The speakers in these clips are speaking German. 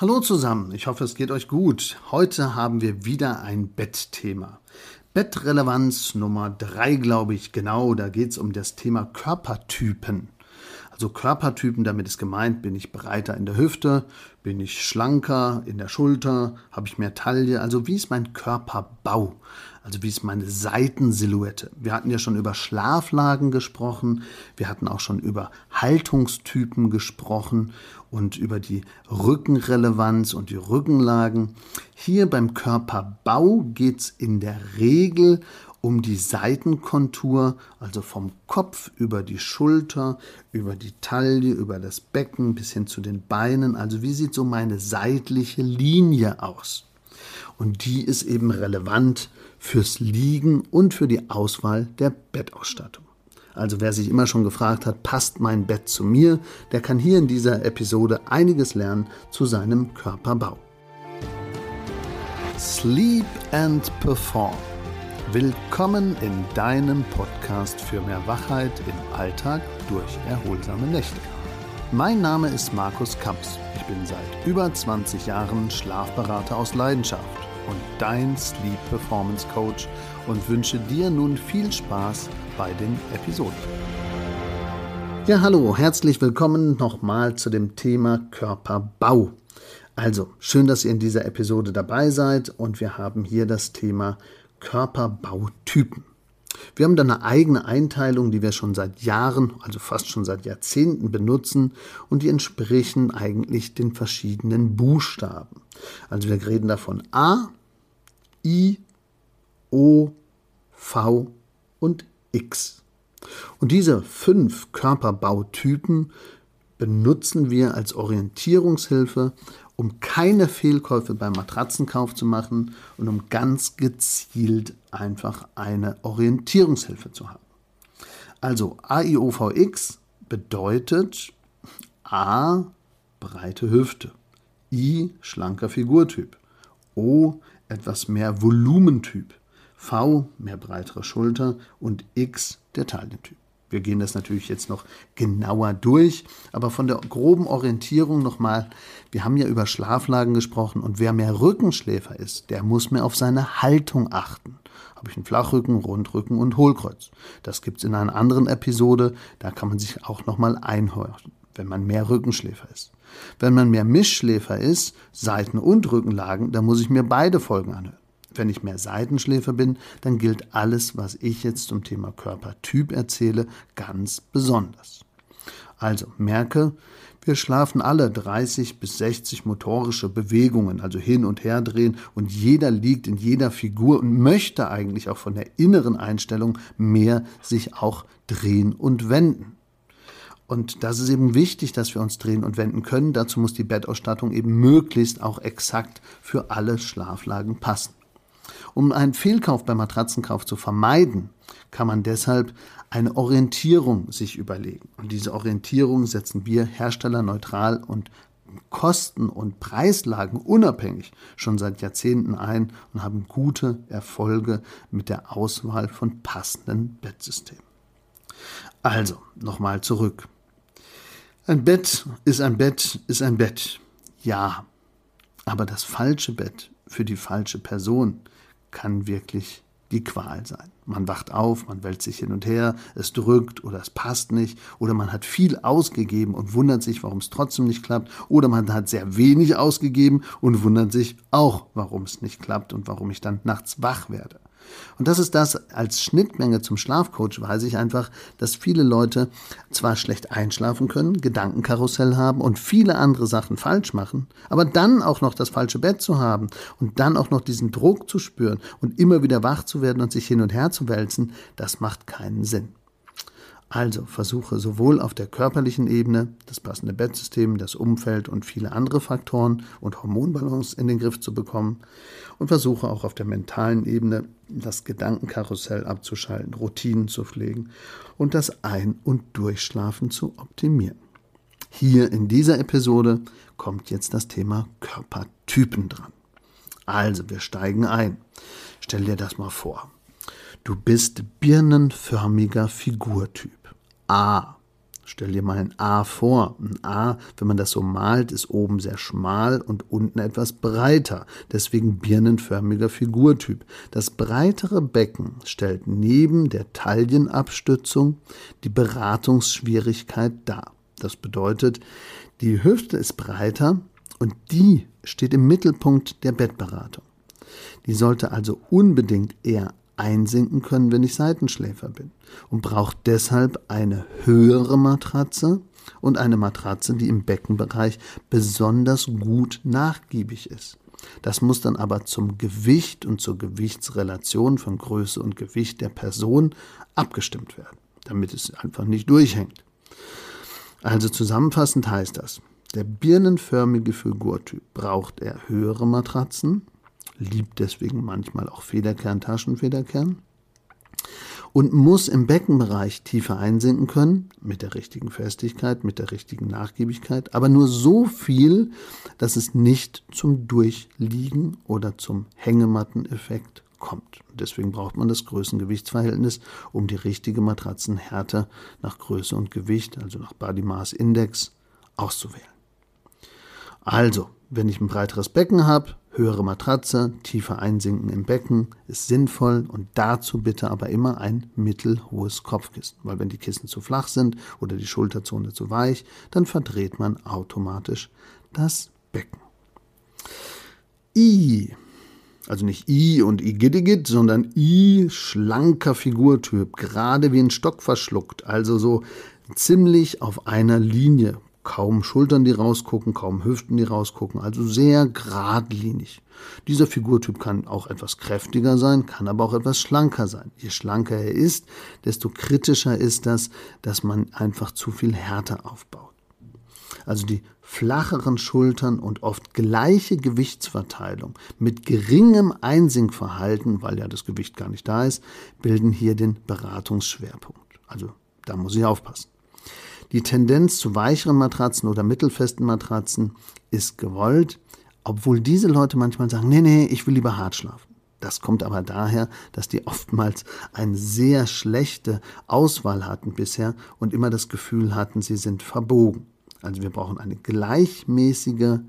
Hallo zusammen, ich hoffe es geht euch gut. Heute haben wir wieder ein Bettthema. Bettrelevanz Nummer drei, glaube ich, genau. Da geht es um das Thema Körpertypen. Also Körpertypen, damit ist gemeint, bin ich breiter in der Hüfte, bin ich schlanker in der Schulter, habe ich mehr Taille, also wie ist mein Körperbau? Also wie ist meine Seitensilhouette? Wir hatten ja schon über Schlaflagen gesprochen, wir hatten auch schon über Haltungstypen gesprochen und über die Rückenrelevanz und die Rückenlagen. Hier beim Körperbau geht es in der Regel um die Seitenkontur, also vom Kopf über die Schulter, über die Taille, über das Becken bis hin zu den Beinen. Also wie sieht so meine seitliche Linie aus? Und die ist eben relevant fürs Liegen und für die Auswahl der Bettausstattung. Also wer sich immer schon gefragt hat, passt mein Bett zu mir, der kann hier in dieser Episode einiges lernen zu seinem Körperbau. Sleep and Perform Willkommen in deinem Podcast für mehr Wachheit im Alltag durch erholsame Nächte. Mein Name ist Markus Kamps. Ich bin seit über 20 Jahren Schlafberater aus Leidenschaft und dein Sleep Performance Coach und wünsche dir nun viel Spaß bei den Episoden. Ja, hallo, herzlich willkommen nochmal zu dem Thema Körperbau. Also, schön, dass ihr in dieser Episode dabei seid und wir haben hier das Thema Körperbautypen. Wir haben da eine eigene Einteilung, die wir schon seit Jahren, also fast schon seit Jahrzehnten benutzen und die entsprechen eigentlich den verschiedenen Buchstaben. Also wir reden davon A, I, O, V und X. Und diese fünf Körperbautypen benutzen wir als Orientierungshilfe, um keine Fehlkäufe beim Matratzenkauf zu machen und um ganz gezielt einfach eine Orientierungshilfe zu haben. Also AIOVX bedeutet A breite Hüfte, I schlanker Figurtyp, O etwas mehr Volumentyp, V mehr breitere Schulter und X der Taillentyp. Wir gehen das natürlich jetzt noch genauer durch, aber von der groben Orientierung nochmal, wir haben ja über Schlaflagen gesprochen und wer mehr Rückenschläfer ist, der muss mehr auf seine Haltung achten. Habe ich einen Flachrücken, Rundrücken und Hohlkreuz. Das gibt es in einer anderen Episode, da kann man sich auch nochmal einhören, wenn man mehr Rückenschläfer ist. Wenn man mehr Mischschläfer ist, Seiten- und Rückenlagen, dann muss ich mir beide Folgen anhören. Wenn ich mehr Seitenschläfer bin, dann gilt alles, was ich jetzt zum Thema Körpertyp erzähle, ganz besonders. Also merke, wir schlafen alle 30 bis 60 motorische Bewegungen, also hin und her drehen, und jeder liegt in jeder Figur und möchte eigentlich auch von der inneren Einstellung mehr sich auch drehen und wenden. Und das ist eben wichtig, dass wir uns drehen und wenden können. Dazu muss die Bettausstattung eben möglichst auch exakt für alle Schlaflagen passen. Um einen Fehlkauf beim Matratzenkauf zu vermeiden, kann man deshalb eine Orientierung sich überlegen. Und diese Orientierung setzen wir herstellerneutral und Kosten- und Preislagen unabhängig schon seit Jahrzehnten ein und haben gute Erfolge mit der Auswahl von passenden Bettsystemen. Also, nochmal zurück. Ein Bett ist ein Bett ist ein Bett. Ja, aber das falsche Bett für die falsche Person kann wirklich die Qual sein. Man wacht auf, man wälzt sich hin und her, es drückt oder es passt nicht oder man hat viel ausgegeben und wundert sich, warum es trotzdem nicht klappt oder man hat sehr wenig ausgegeben und wundert sich auch, warum es nicht klappt und warum ich dann nachts wach werde. Und das ist das als Schnittmenge zum Schlafcoach, weiß ich einfach, dass viele Leute zwar schlecht einschlafen können, Gedankenkarussell haben und viele andere Sachen falsch machen, aber dann auch noch das falsche Bett zu haben und dann auch noch diesen Druck zu spüren und immer wieder wach zu werden und sich hin und her zu wälzen, das macht keinen Sinn. Also versuche sowohl auf der körperlichen Ebene das passende Bettsystem, das Umfeld und viele andere Faktoren und Hormonbalance in den Griff zu bekommen und versuche auch auf der mentalen Ebene das Gedankenkarussell abzuschalten, Routinen zu pflegen und das Ein- und Durchschlafen zu optimieren. Hier in dieser Episode kommt jetzt das Thema Körpertypen dran. Also, wir steigen ein. Stell dir das mal vor. Du bist birnenförmiger Figurtyp. A. Stell dir mal ein A vor. Ein A, wenn man das so malt, ist oben sehr schmal und unten etwas breiter. Deswegen birnenförmiger Figurtyp. Das breitere Becken stellt neben der Taillenabstützung die Beratungsschwierigkeit dar. Das bedeutet, die Hüfte ist breiter und die steht im Mittelpunkt der Bettberatung. Die sollte also unbedingt eher einsinken können, wenn ich Seitenschläfer bin und braucht deshalb eine höhere Matratze und eine Matratze, die im Beckenbereich besonders gut nachgiebig ist. Das muss dann aber zum Gewicht und zur Gewichtsrelation von Größe und Gewicht der Person abgestimmt werden, damit es einfach nicht durchhängt. Also zusammenfassend heißt das, der birnenförmige Figurtyp braucht er höhere Matratzen, liebt deswegen manchmal auch Federkern, Taschenfederkern und muss im Beckenbereich tiefer einsinken können, mit der richtigen Festigkeit, mit der richtigen Nachgiebigkeit, aber nur so viel, dass es nicht zum Durchliegen oder zum Hängematteneffekt kommt. Deswegen braucht man das Größengewichtsverhältnis, um die richtige Matratzenhärte nach Größe und Gewicht, also nach Body Mass Index, auszuwählen. Also, wenn ich ein breiteres Becken habe, höhere Matratze, tiefer einsinken im Becken ist sinnvoll und dazu bitte aber immer ein mittelhohes Kopfkissen, weil wenn die Kissen zu flach sind oder die Schulterzone zu weich, dann verdreht man automatisch das Becken. I, also nicht I und Igiddigit, sondern I, schlanker Figurtyp, gerade wie ein Stock verschluckt, also so ziemlich auf einer Linie kaum Schultern, die rausgucken, kaum Hüften, die rausgucken, also sehr geradlinig. Dieser Figurtyp kann auch etwas kräftiger sein, kann aber auch etwas schlanker sein. Je schlanker er ist, desto kritischer ist das, dass man einfach zu viel Härte aufbaut. Also die flacheren Schultern und oft gleiche Gewichtsverteilung mit geringem Einsinkverhalten, weil ja das Gewicht gar nicht da ist, bilden hier den Beratungsschwerpunkt. Also da muss ich aufpassen. Die Tendenz zu weicheren Matratzen oder mittelfesten Matratzen ist gewollt, obwohl diese Leute manchmal sagen, nee, nee, ich will lieber hart schlafen. Das kommt aber daher, dass die oftmals eine sehr schlechte Auswahl hatten bisher und immer das Gefühl hatten, sie sind verbogen. Also wir brauchen eine gleichmäßige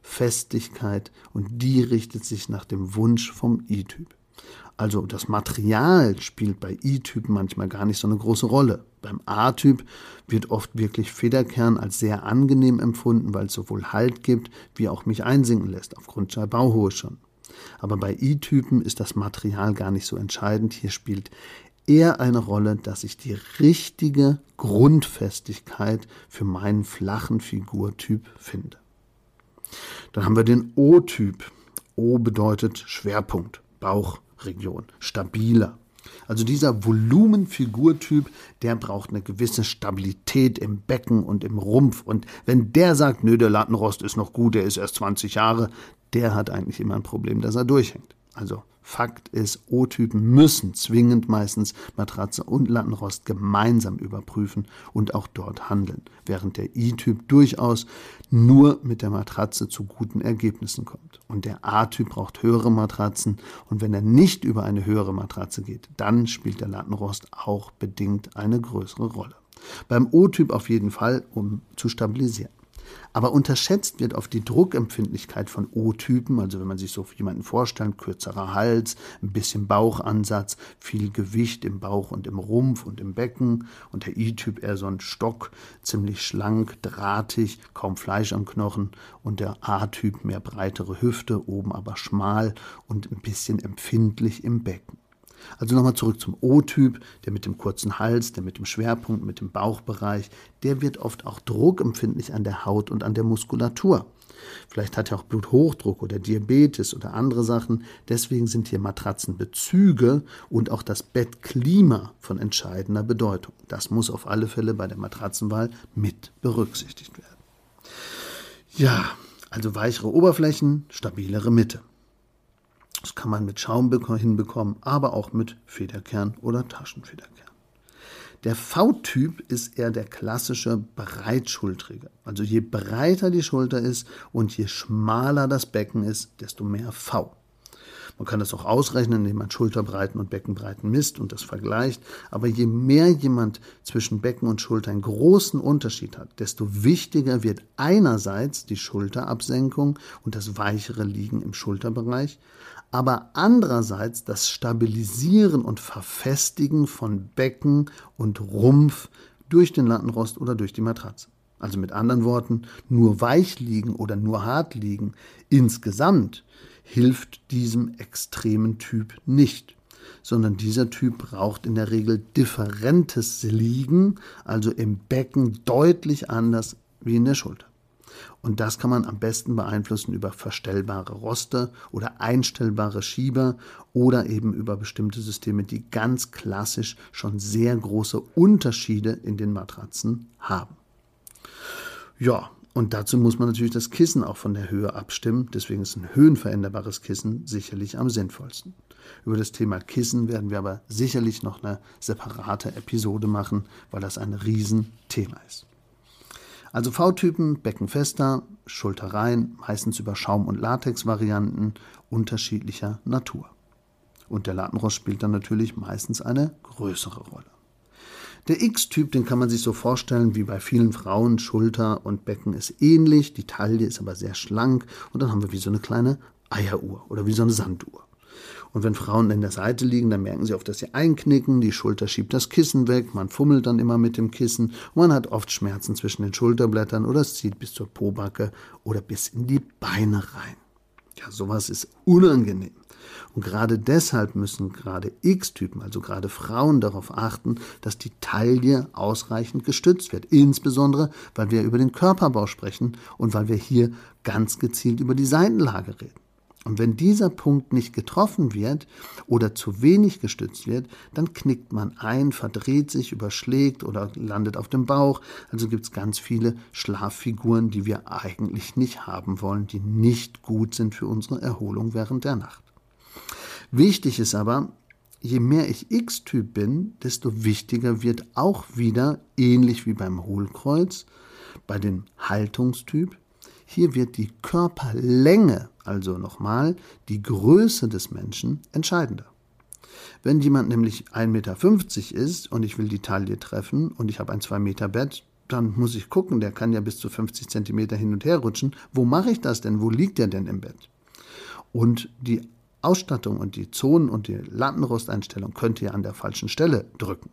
Festigkeit und die richtet sich nach dem Wunsch vom I-Typ. Also das Material spielt bei I-Typen manchmal gar nicht so eine große Rolle. Beim A-Typ wird oft wirklich Federkern als sehr angenehm empfunden, weil es sowohl Halt gibt, wie auch mich einsinken lässt, aufgrund der Bauhohe schon. Aber bei I-Typen ist das Material gar nicht so entscheidend. Hier spielt eher eine Rolle, dass ich die richtige Grundfestigkeit für meinen flachen Figurtyp finde. Dann haben wir den O-Typ. O bedeutet Schwerpunkt, Bauch, Region, stabiler. Also dieser Volumenfigurtyp, der braucht eine gewisse Stabilität im Becken und im Rumpf. Und wenn der sagt, nö, der Lattenrost ist noch gut, der ist erst 20 Jahre, der hat eigentlich immer ein Problem, dass er durchhängt. Also Fakt ist, O-Typen müssen zwingend meistens Matratze und Lattenrost gemeinsam überprüfen und auch dort handeln, während der I-Typ durchaus nur mit der Matratze zu guten Ergebnissen kommt. Und der A-Typ braucht höhere Matratzen und wenn er nicht über eine höhere Matratze geht, dann spielt der Lattenrost auch bedingt eine größere Rolle. Beim O-Typ auf jeden Fall, um zu stabilisieren. Aber unterschätzt wird auf die Druckempfindlichkeit von O-Typen, also wenn man sich so jemanden vorstellt, kürzerer Hals, ein bisschen Bauchansatz, viel Gewicht im Bauch und im Rumpf und im Becken und der I-Typ eher so ein Stock, ziemlich schlank, drahtig, kaum Fleisch am Knochen und der A-Typ mehr breitere Hüfte, oben aber schmal und ein bisschen empfindlich im Becken. Also nochmal zurück zum O-Typ, der mit dem kurzen Hals, der mit dem Schwerpunkt, mit dem Bauchbereich, der wird oft auch druckempfindlich an der Haut und an der Muskulatur. Vielleicht hat er auch Bluthochdruck oder Diabetes oder andere Sachen. Deswegen sind hier Matratzenbezüge und auch das Bettklima von entscheidender Bedeutung. Das muss auf alle Fälle bei der Matratzenwahl mit berücksichtigt werden. Ja, also weichere Oberflächen, stabilere Mitte. Das kann man mit Schaum hinbekommen, aber auch mit Federkern oder Taschenfederkern. Der V-Typ ist eher der klassische breitschultrige. Also je breiter die Schulter ist und je schmaler das Becken ist, desto mehr V. Man kann das auch ausrechnen, indem man Schulterbreiten und Beckenbreiten misst und das vergleicht. Aber je mehr jemand zwischen Becken und Schulter einen großen Unterschied hat, desto wichtiger wird einerseits die Schulterabsenkung und das weichere Liegen im Schulterbereich, aber andererseits das Stabilisieren und Verfestigen von Becken und Rumpf durch den Lattenrost oder durch die Matratze. Also mit anderen Worten, nur weich liegen oder nur hart liegen insgesamt hilft diesem extremen Typ nicht, sondern dieser Typ braucht in der Regel differentes Liegen, also im Becken deutlich anders wie in der Schulter. Und das kann man am besten beeinflussen über verstellbare Roster oder einstellbare Schieber oder eben über bestimmte Systeme, die ganz klassisch schon sehr große Unterschiede in den Matratzen haben. Ja, und dazu muss man natürlich das Kissen auch von der Höhe abstimmen. Deswegen ist ein höhenveränderbares Kissen sicherlich am sinnvollsten. Über das Thema Kissen werden wir aber sicherlich noch eine separate Episode machen, weil das ein Riesenthema ist. Also V-Typen, Beckenfester, Schultereien, meistens über Schaum- und Latex-Varianten unterschiedlicher Natur. Und der Latenrost spielt dann natürlich meistens eine größere Rolle. Der X-Typ, den kann man sich so vorstellen wie bei vielen Frauen. Schulter und Becken ist ähnlich, die Taille ist aber sehr schlank und dann haben wir wie so eine kleine Eieruhr oder wie so eine Sanduhr. Und wenn Frauen an der Seite liegen, dann merken sie oft, dass sie einknicken, die Schulter schiebt das Kissen weg, man fummelt dann immer mit dem Kissen man hat oft Schmerzen zwischen den Schulterblättern oder es zieht bis zur Pobacke oder bis in die Beine rein. Ja, sowas ist unangenehm. Und gerade deshalb müssen gerade X-Typen, also gerade Frauen, darauf achten, dass die Taille ausreichend gestützt wird. Insbesondere, weil wir über den Körperbau sprechen und weil wir hier ganz gezielt über die Seitenlage reden. Und wenn dieser Punkt nicht getroffen wird oder zu wenig gestützt wird, dann knickt man ein, verdreht sich, überschlägt oder landet auf dem Bauch. Also gibt es ganz viele Schlaffiguren, die wir eigentlich nicht haben wollen, die nicht gut sind für unsere Erholung während der Nacht. Wichtig ist aber, je mehr ich X-Typ bin, desto wichtiger wird auch wieder, ähnlich wie beim Hohlkreuz, bei dem Haltungstyp, hier wird die Körperlänge, also nochmal die Größe des Menschen, entscheidender. Wenn jemand nämlich 1,50 Meter ist und ich will die Taille treffen und ich habe ein 2 Meter Bett, dann muss ich gucken, der kann ja bis zu 50 Zentimeter hin und her rutschen. Wo mache ich das denn? Wo liegt der denn im Bett? Und die Ausstattung und die Zonen und die Lattenrosteinstellung könnt ihr an der falschen Stelle drücken.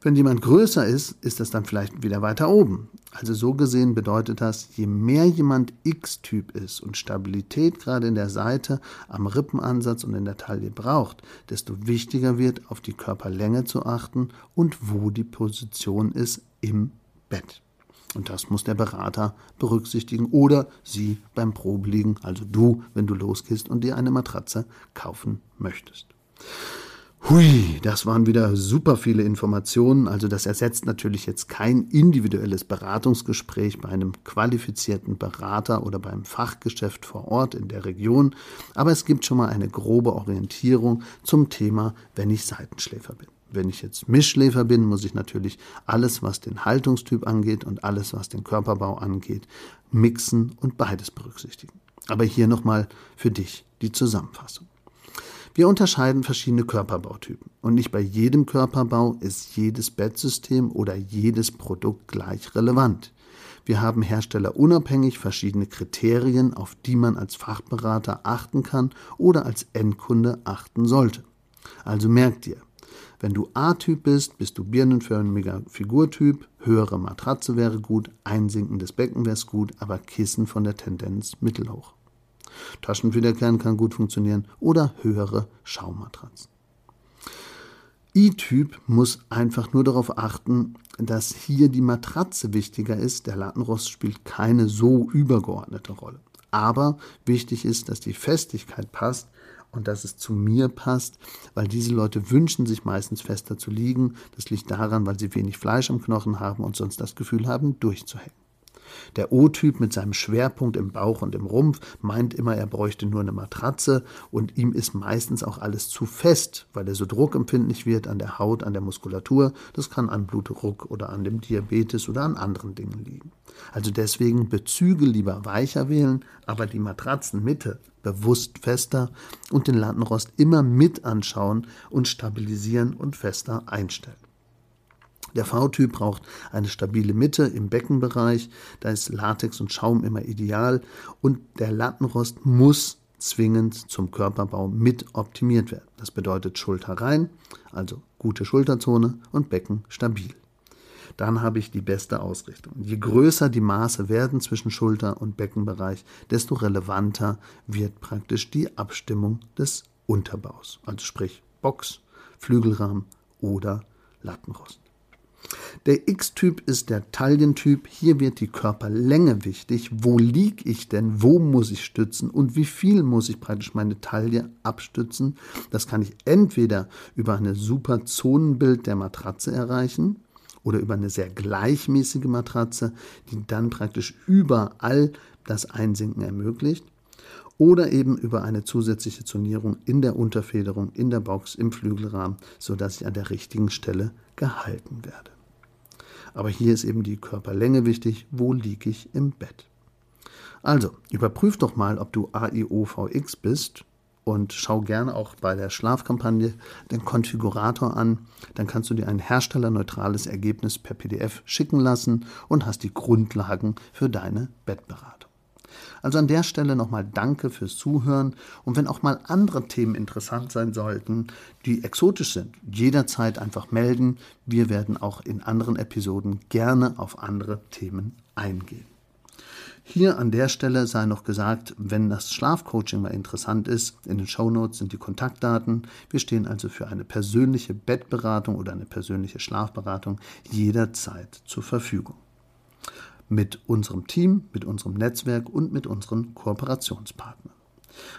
Wenn jemand größer ist, ist das dann vielleicht wieder weiter oben. Also so gesehen bedeutet das, je mehr jemand X-Typ ist und Stabilität gerade in der Seite, am Rippenansatz und in der Taille braucht, desto wichtiger wird, auf die Körperlänge zu achten und wo die Position ist im Bett. Und das muss der Berater berücksichtigen oder Sie beim Probeliegen, also du, wenn du losgehst und dir eine Matratze kaufen möchtest. Hui, das waren wieder super viele Informationen. Also das ersetzt natürlich jetzt kein individuelles Beratungsgespräch bei einem qualifizierten Berater oder beim Fachgeschäft vor Ort in der Region. Aber es gibt schon mal eine grobe Orientierung zum Thema, wenn ich Seitenschläfer bin. Wenn ich jetzt Mischschläfer bin, muss ich natürlich alles, was den Haltungstyp angeht und alles, was den Körperbau angeht, mixen und beides berücksichtigen. Aber hier nochmal für dich die Zusammenfassung. Wir unterscheiden verschiedene Körperbautypen und nicht bei jedem Körperbau ist jedes Bettsystem oder jedes Produkt gleich relevant. Wir haben herstellerunabhängig verschiedene Kriterien, auf die man als Fachberater achten kann oder als Endkunde achten sollte. Also merkt dir, wenn du A-Typ bist, bist du birnenförmiger Figurtyp, höhere Matratze wäre gut, einsinkendes Becken wäre gut, aber Kissen von der Tendenz mittelhoch. Taschenfederkern kann gut funktionieren oder höhere Schaummatratzen. I-Typ muss einfach nur darauf achten, dass hier die Matratze wichtiger ist. Der Lattenrost spielt keine so übergeordnete Rolle. Aber wichtig ist, dass die Festigkeit passt und dass es zu mir passt, weil diese Leute wünschen sich meistens fester zu liegen. Das liegt daran, weil sie wenig Fleisch im Knochen haben und sonst das Gefühl haben, durchzuhängen. Der O-Typ mit seinem Schwerpunkt im Bauch und im Rumpf meint immer, er bräuchte nur eine Matratze und ihm ist meistens auch alles zu fest, weil er so druckempfindlich wird an der Haut, an der Muskulatur. Das kann an Blutdruck oder an dem Diabetes oder an anderen Dingen liegen. Also deswegen Bezüge lieber weicher wählen, aber die Matratzenmitte bewusst fester und den Lattenrost immer mit anschauen und stabilisieren und fester einstellen. Der V-Typ braucht eine stabile Mitte im Beckenbereich, da ist Latex und Schaum immer ideal und der Lattenrost muss zwingend zum Körperbau mit optimiert werden. Das bedeutet Schulter rein, also gute Schulterzone und Becken stabil. Dann habe ich die beste Ausrichtung. Je größer die Maße werden zwischen Schulter- und Beckenbereich, desto relevanter wird praktisch die Abstimmung des Unterbaus, also sprich Box, Flügelrahmen oder Lattenrost. Der X-Typ ist der Taillentyp. Hier wird die Körperlänge wichtig. Wo liege ich denn? Wo muss ich stützen? Und wie viel muss ich praktisch meine Taille abstützen? Das kann ich entweder über eine super Zonenbild der Matratze erreichen oder über eine sehr gleichmäßige Matratze, die dann praktisch überall das Einsinken ermöglicht oder eben über eine zusätzliche Zonierung in der Unterfederung, in der Box, im Flügelrahmen, sodass ich an der richtigen Stelle gehalten werde. Aber hier ist eben die Körperlänge wichtig. Wo liege ich im Bett? Also, überprüf doch mal, ob du AIOVX bist und schau gerne auch bei der Schlafkampagne den Konfigurator an. Dann kannst du dir ein herstellerneutrales Ergebnis per PDF schicken lassen und hast die Grundlagen für deine Bettberatung. Also an der Stelle nochmal Danke fürs Zuhören und wenn auch mal andere Themen interessant sein sollten, die exotisch sind, jederzeit einfach melden. Wir werden auch in anderen Episoden gerne auf andere Themen eingehen. Hier an der Stelle sei noch gesagt, wenn das Schlafcoaching mal interessant ist, in den Shownotes sind die Kontaktdaten. Wir stehen also für eine persönliche Bettberatung oder eine persönliche Schlafberatung jederzeit zur Verfügung mit unserem Team, mit unserem Netzwerk und mit unseren Kooperationspartnern.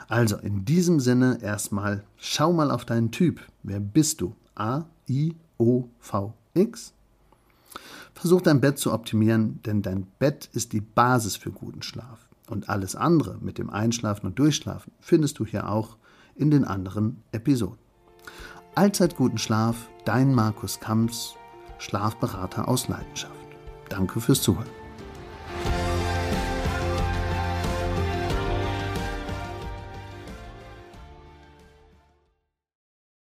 Also in diesem Sinne erstmal schau mal auf deinen Typ. Wer bist du? A, I, O, V, X? Versuch dein Bett zu optimieren, denn dein Bett ist die Basis für guten Schlaf. Und alles andere mit dem Einschlafen und Durchschlafen findest du hier auch in den anderen Episoden. Allzeit guten Schlaf, dein Markus Kamps, Schlafberater aus Leidenschaft. Danke fürs Zuhören.